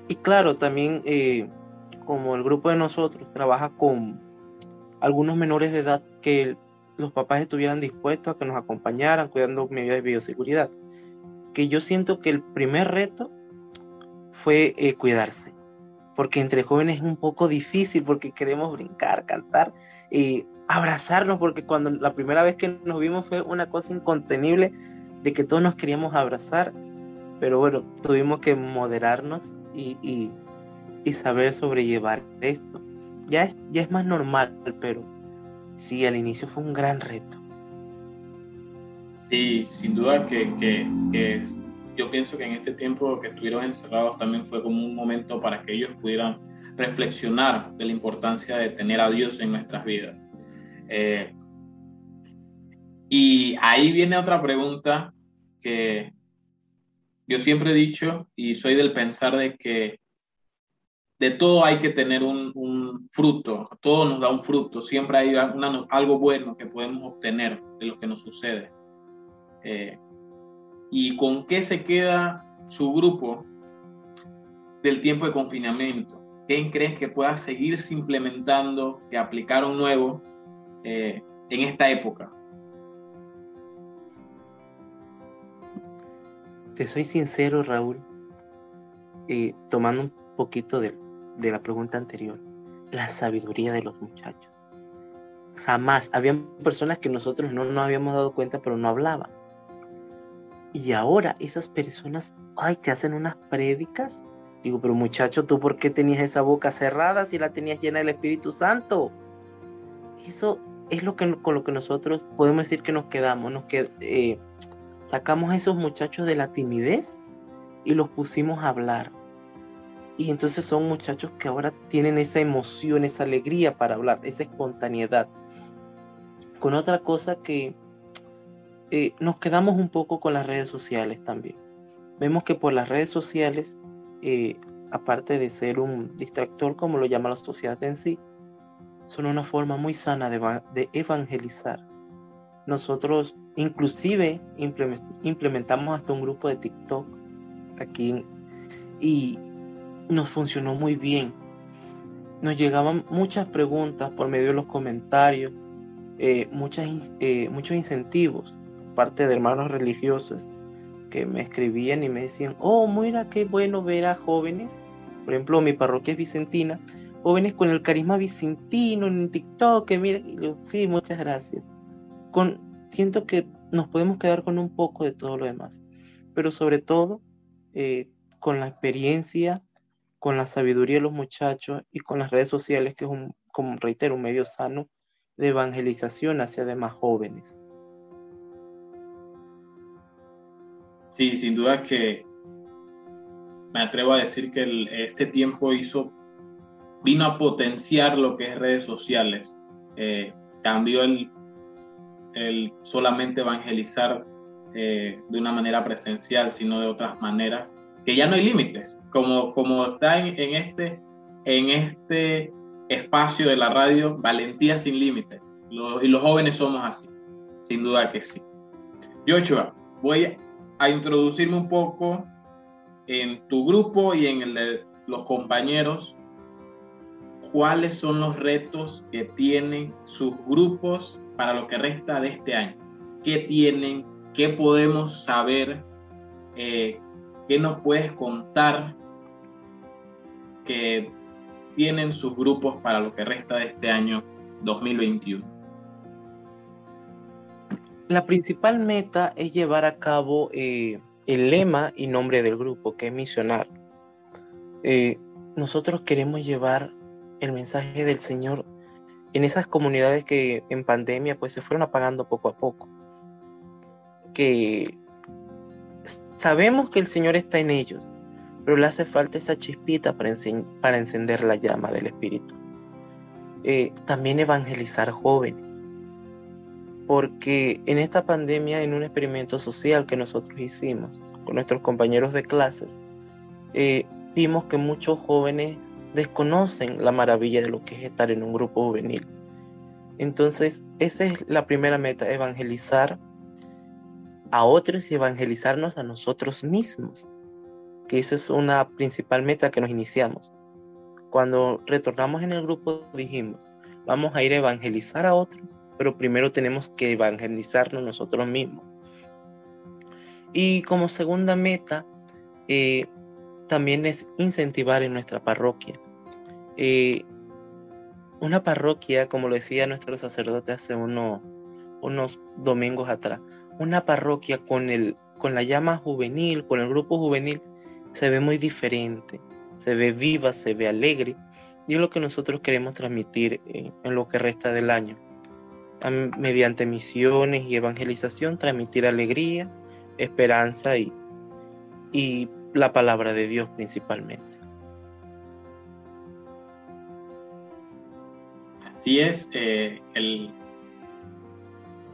Y claro, también eh, como el grupo de nosotros trabaja con algunos menores de edad que los papás estuvieran dispuestos a que nos acompañaran cuidando medidas de bioseguridad. Que yo siento que el primer reto fue eh, cuidarse, porque entre jóvenes es un poco difícil porque queremos brincar, cantar y abrazarnos, porque cuando la primera vez que nos vimos fue una cosa incontenible de que todos nos queríamos abrazar, pero bueno, tuvimos que moderarnos y, y, saber sobrellevar esto. Ya es, ya es más normal, pero sí, al inicio fue un gran reto. Sí, sin duda que, que, yo pienso que en este tiempo que estuvieron encerrados también fue como un momento para que ellos pudieran reflexionar de la importancia de tener a Dios en nuestras vidas. Eh, y ahí viene otra pregunta que yo siempre he dicho y soy del pensar de que de todo hay que tener un, fruto, todo nos da un fruto, siempre hay algo bueno que podemos obtener de lo que nos sucede. Eh, ¿Y con qué se queda su grupo del tiempo de confinamiento? ¿Qué creen que pueda seguirse implementando, que aplicaron nuevo eh, en esta época? Te soy sincero, Raúl, eh, tomando un poquito de, de la pregunta anterior, la sabiduría de los muchachos. Jamás. Habían personas que nosotros no nos habíamos dado cuenta, pero no hablaban. Y ahora esas personas, ay, te hacen unas prédicas. Digo, pero muchacho, ¿tú por qué tenías esa boca cerrada si la tenías llena del Espíritu Santo? Eso es lo que, con lo que nosotros podemos decir que nos quedamos. Nos eh, sacamos a esos muchachos de la timidez y los pusimos a hablar. Y entonces son muchachos que ahora tienen esa emoción, esa alegría para hablar, esa espontaneidad. Con otra cosa que eh, nos quedamos un poco con las redes sociales también. Vemos que por las redes sociales, eh, aparte de ser un distractor, como lo llama la sociedad en sí, son una forma muy sana de, evangelizar. Nosotros inclusive implementamos hasta un grupo de TikTok aquí y nos funcionó muy bien. Nos llegaban muchas preguntas por medio de los comentarios, eh, eh, muchos incentivos, parte de hermanos religiosos que me escribían y me decían, oh, mira qué bueno ver a jóvenes, por ejemplo, mi parroquia es vicentina, jóvenes con el carisma vicentino en TikTok, que mira, sí, muchas gracias. Con, siento que nos podemos quedar con un poco de todo lo demás, pero sobre todo eh, con la experiencia con la sabiduría de los muchachos y con las redes sociales, que es un, como reitero, un medio sano de evangelización hacia demás jóvenes. Sí, sin duda que me atrevo a decir que este tiempo hizo, vino a potenciar lo que es redes sociales. Eh, cambió el, el, solamente evangelizar eh, de una manera presencial, sino de otras maneras, que ya no hay límites, como, como está en, este, en este espacio de la radio, valentía sin límites. y los jóvenes somos así, sin duda que sí. Yochoa, voy a introducirme un poco en tu grupo y en el de los compañeros. ¿Cuáles son los retos que tienen sus grupos para lo que resta de este año? ¿Qué tienen? ¿Qué podemos saber? Eh, ¿Qué nos puedes contar que tienen sus grupos para lo que resta de este año 2021? La principal meta es llevar a cabo eh, el lema y nombre del grupo, que es misionar. Eh, nosotros queremos llevar el mensaje del Señor en esas comunidades que en pandemia pues se fueron apagando poco a poco. Que sabemos que el Señor está en ellos, pero le hace falta esa chispita para, encender la llama del Espíritu. Eh, también evangelizar jóvenes, porque en esta pandemia, en un experimento social que nosotros hicimos con nuestros compañeros de clases, eh, vimos que muchos jóvenes desconocen la maravilla de lo que es estar en un grupo juvenil. Entonces, esa es la primera meta, evangelizar a otros y evangelizarnos a nosotros mismos que eso es una principal meta que nos iniciamos. Cuando retornamos en el grupo dijimos, vamos a ir a evangelizar a otros, pero primero tenemos que evangelizarnos nosotros mismos. Y como segunda meta, eh, también es incentivar en nuestra parroquia. Eh, una parroquia, como lo decía nuestro sacerdote hace unos domingos atrás, una parroquia con, el, con la llama juvenil, con el grupo juvenil, se ve muy diferente, se ve viva, se ve alegre. Y es lo que nosotros queremos transmitir en, lo que resta del año. Mediante misiones y evangelización, transmitir alegría, esperanza y, y la palabra de Dios principalmente. Así es, eh, el,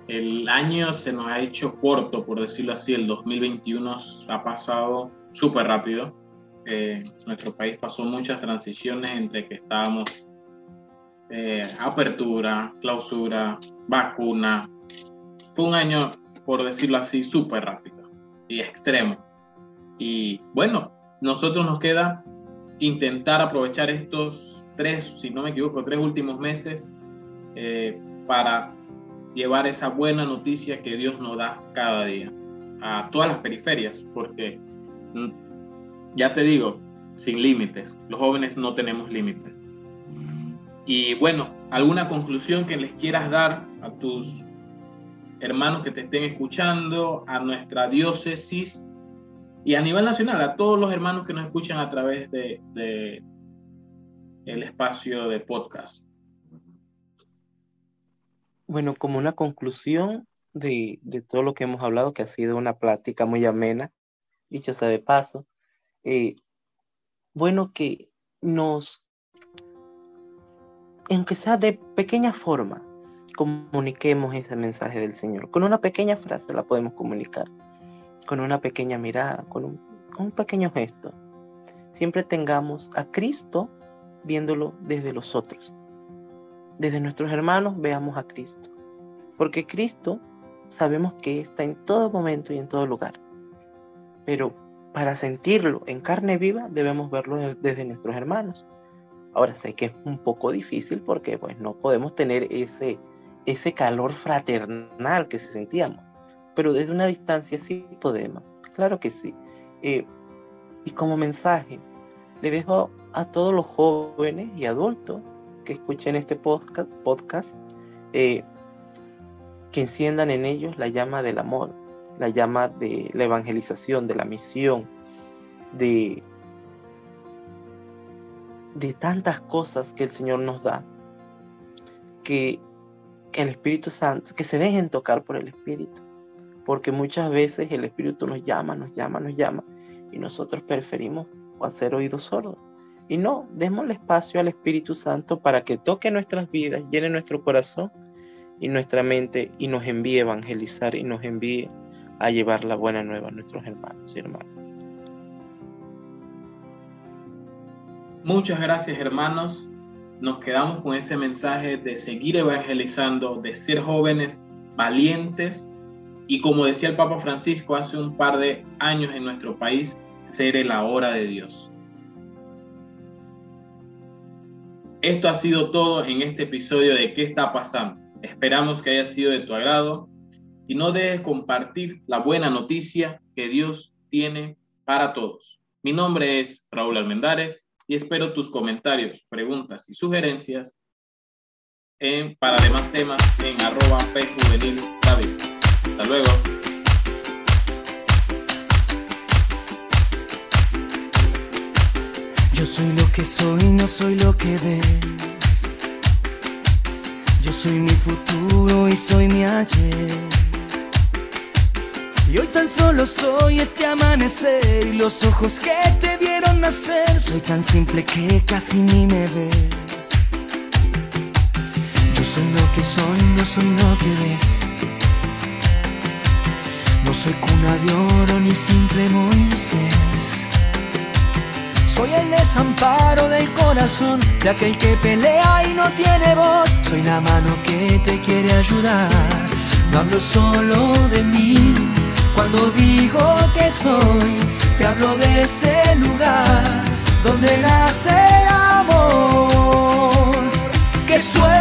el año se nos ha hecho corto, por decirlo así, el 2021 ha pasado súper rápido. Eh, nuestro país pasó muchas transiciones entre que estábamos eh, apertura, clausura, vacuna. Fue un año, por decirlo así, súper rápido y extremo. Y bueno, nosotros nos queda intentar aprovechar estos tres, si no me equivoco, tres últimos meses eh, para llevar esa buena noticia que Dios nos da cada día a todas las periferias, porque Mm, ya te digo, sin límites. Los jóvenes no tenemos límites. Y bueno, ¿alguna conclusión que les quieras dar a tus hermanos que te estén escuchando, a nuestra diócesis y a nivel nacional, a todos los hermanos que nos escuchan a través de, el espacio de podcast? Bueno, como una conclusión de, de, todo lo que hemos hablado, que ha sido una plática muy amena, dicho sea de paso, eh, bueno que nos, aunque sea de pequeña forma, comuniquemos ese mensaje del Señor. Con una pequeña frase la podemos comunicar, con una pequeña mirada, con un, un pequeño gesto. Siempre tengamos a Cristo viéndolo desde los otros. Desde nuestros hermanos veamos a Cristo. Porque Cristo sabemos que está en todo momento y en todo lugar pero para sentirlo en carne viva debemos verlo desde nuestros hermanos. Ahora sé que es un poco difícil porque pues no podemos tener ese, ese calor fraternal que se sentíamos, pero desde una distancia sí podemos, claro que sí. Eh, y como mensaje, le dejo a todos los jóvenes y adultos que escuchen este podcast, podcast eh, que enciendan en ellos la llama del amor, la llama de la evangelización, de la misión, de, de tantas cosas que el Señor nos da, que el Espíritu Santo, que se dejen tocar por el Espíritu, porque muchas veces el Espíritu nos llama, nos llama, nos llama, y nosotros preferimos hacer oídos sordos. Y no, démosle espacio al Espíritu Santo para que toque nuestras vidas, llene nuestro corazón y nuestra mente y nos envíe a evangelizar y nos envíe a llevar la buena nueva a nuestros hermanos y hermanas. Muchas gracias hermanos. Nos quedamos con ese mensaje de seguir evangelizando, de ser jóvenes valientes y como decía el Papa Francisco hace un par de años en nuestro país, ser el ahora de Dios. Esto ha sido todo en este episodio de ¿Qué está pasando? Esperamos que haya sido de tu agrado y no dejes compartir la buena noticia que Dios tiene para todos. Mi nombre es Raúl Almendares y espero tus comentarios, preguntas y sugerencias en, para demás temas en arroba Juvenil David. Hasta luego. Yo soy lo que soy, no soy lo que ves. Yo soy mi futuro y soy mi ayer. Y hoy tan solo soy este amanecer y los ojos que te vieron nacer. Soy tan simple que casi ni me ves. Yo soy lo que soy, no soy lo que ves. No soy cuna de oro ni simple Moisés. Soy el desamparo del corazón de aquel que pelea y no tiene voz. Soy la mano que te quiere ayudar. No hablo solo de mí. Cuando digo que soy, te hablo de ese lugar donde nace el amor que sueñas.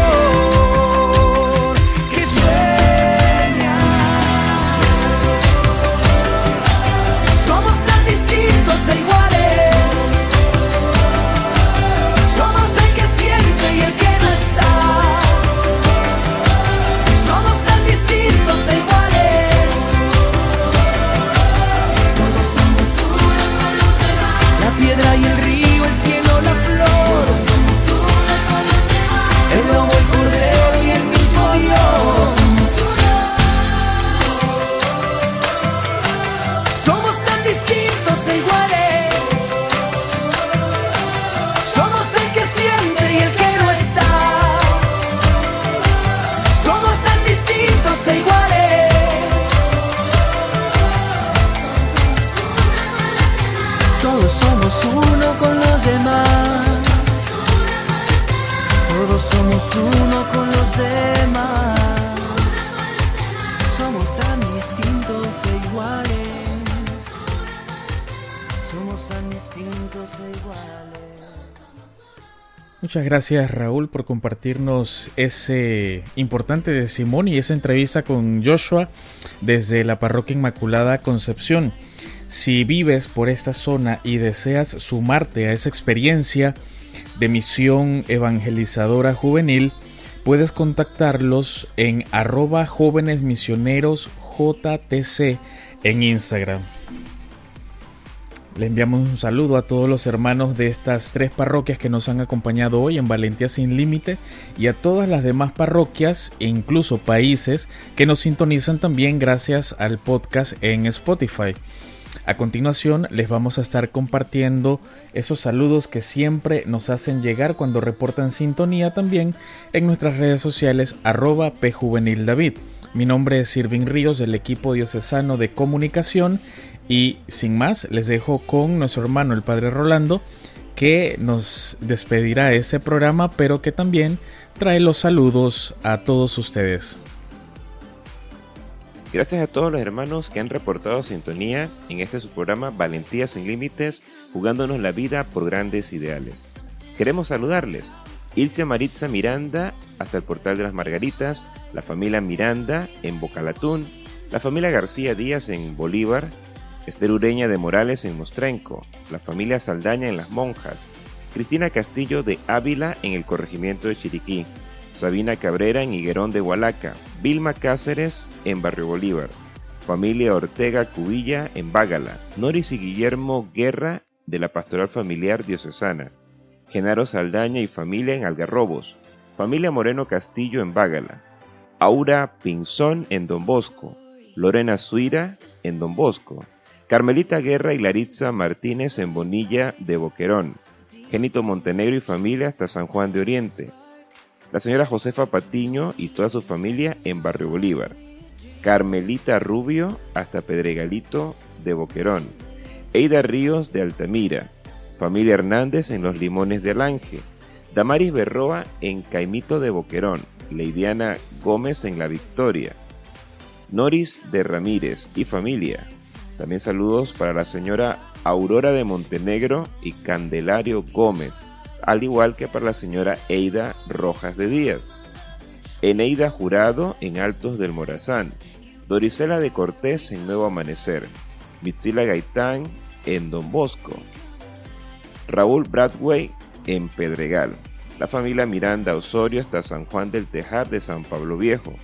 Muchas gracias Raúl por compartirnos ese importante de Simón y esa entrevista con Joshua desde la Parroquia Inmaculada Concepción. Si vives por esta zona y deseas sumarte a esa experiencia de misión evangelizadora juvenil, puedes contactarlos en arroba jóvenes misioneros JTC en Instagram. Le enviamos un saludo a todos los hermanos de estas tres parroquias que nos han acompañado hoy en Valentía Sin Límite y a todas las demás parroquias e incluso países que nos sintonizan también gracias al podcast en Spotify. A continuación les vamos a estar compartiendo esos saludos que siempre nos hacen llegar cuando reportan sintonía también en nuestras redes sociales arroba pjuvenildavid. Mi nombre es Sirvin Ríos del equipo diocesano de comunicación y sin más les dejo con nuestro hermano el Padre Rolando que nos despedirá ese programa pero que también trae los saludos a todos ustedes. Gracias a todos los hermanos que han reportado sintonía en este su programa Valentía sin Límites, jugándonos la vida por grandes ideales. Queremos saludarles. Ilse Maritza Miranda hasta el Portal de las Margaritas, la familia Miranda en Bocalatún, la familia García Díaz en Bolívar, Esther Ureña de Morales en Mostrenco, la familia Saldaña en Las Monjas, Cristina Castillo de Ávila en el corregimiento de Chiriquí, Sabina Cabrera en Higuerón de Hualaca, Vilma Cáceres en Barrio Bolívar, familia Ortega Cubilla en Bágala, Noris y Guillermo Guerra de la Pastoral Familiar Diocesana, Genaro Saldaña y familia en Algarrobos, familia Moreno Castillo en Bágala, Aura Pinzón en Don Bosco, Lorena Suira en Don Bosco, Carmelita Guerra y Laritza Martínez en Bonilla de Boquerón, Genito Montenegro y familia hasta San Juan de Oriente, la señora Josefa Patiño y toda su familia en Barrio Bolívar, Carmelita Rubio hasta Pedregalito de Boquerón, Eida Ríos de Altamira, familia Hernández en Los Limones de Alange, Damaris Berroa en Caimito de Boquerón, Leidiana Gómez en La Victoria, Noris de Ramírez y familia. También saludos para la señora Aurora de Montenegro y Candelario Gómez al igual que para la señora Eida Rojas de Díaz. Eneida Jurado en Altos del Morazán, Dorisela de Cortés en Nuevo Amanecer, Mitzila Gaitán en Don Bosco, Raúl Bradway en Pedregal, la familia Miranda Osorio hasta San Juan del Tejar de San Pablo Viejo,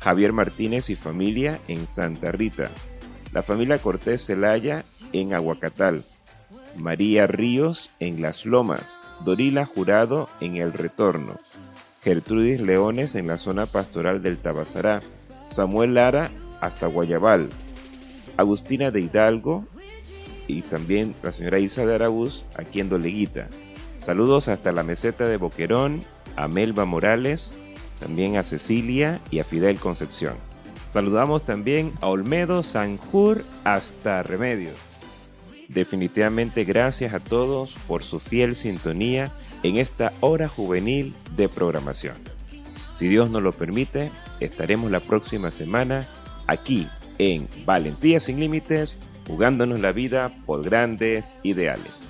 Javier Martínez y familia en Santa Rita, la familia Cortés Celaya en Aguacatal, María Ríos en Las Lomas, Dorila Jurado en El Retorno, Gertrudis Leones en la zona pastoral del Tabasará, Samuel Lara hasta Guayabal, Agustina de Hidalgo y también la señora Isa de Araúz aquí en Doleguita. Saludos hasta la meseta de Boquerón, a Melba Morales, también a Cecilia y a Fidel Concepción. Saludamos también a Olmedo, Sanjur hasta Remedios. Definitivamente gracias a todos por su fiel sintonía en esta hora juvenil de programación. Si Dios nos lo permite, estaremos la próxima semana aquí en Valentía sin Límites, jugándonos la vida por grandes ideales.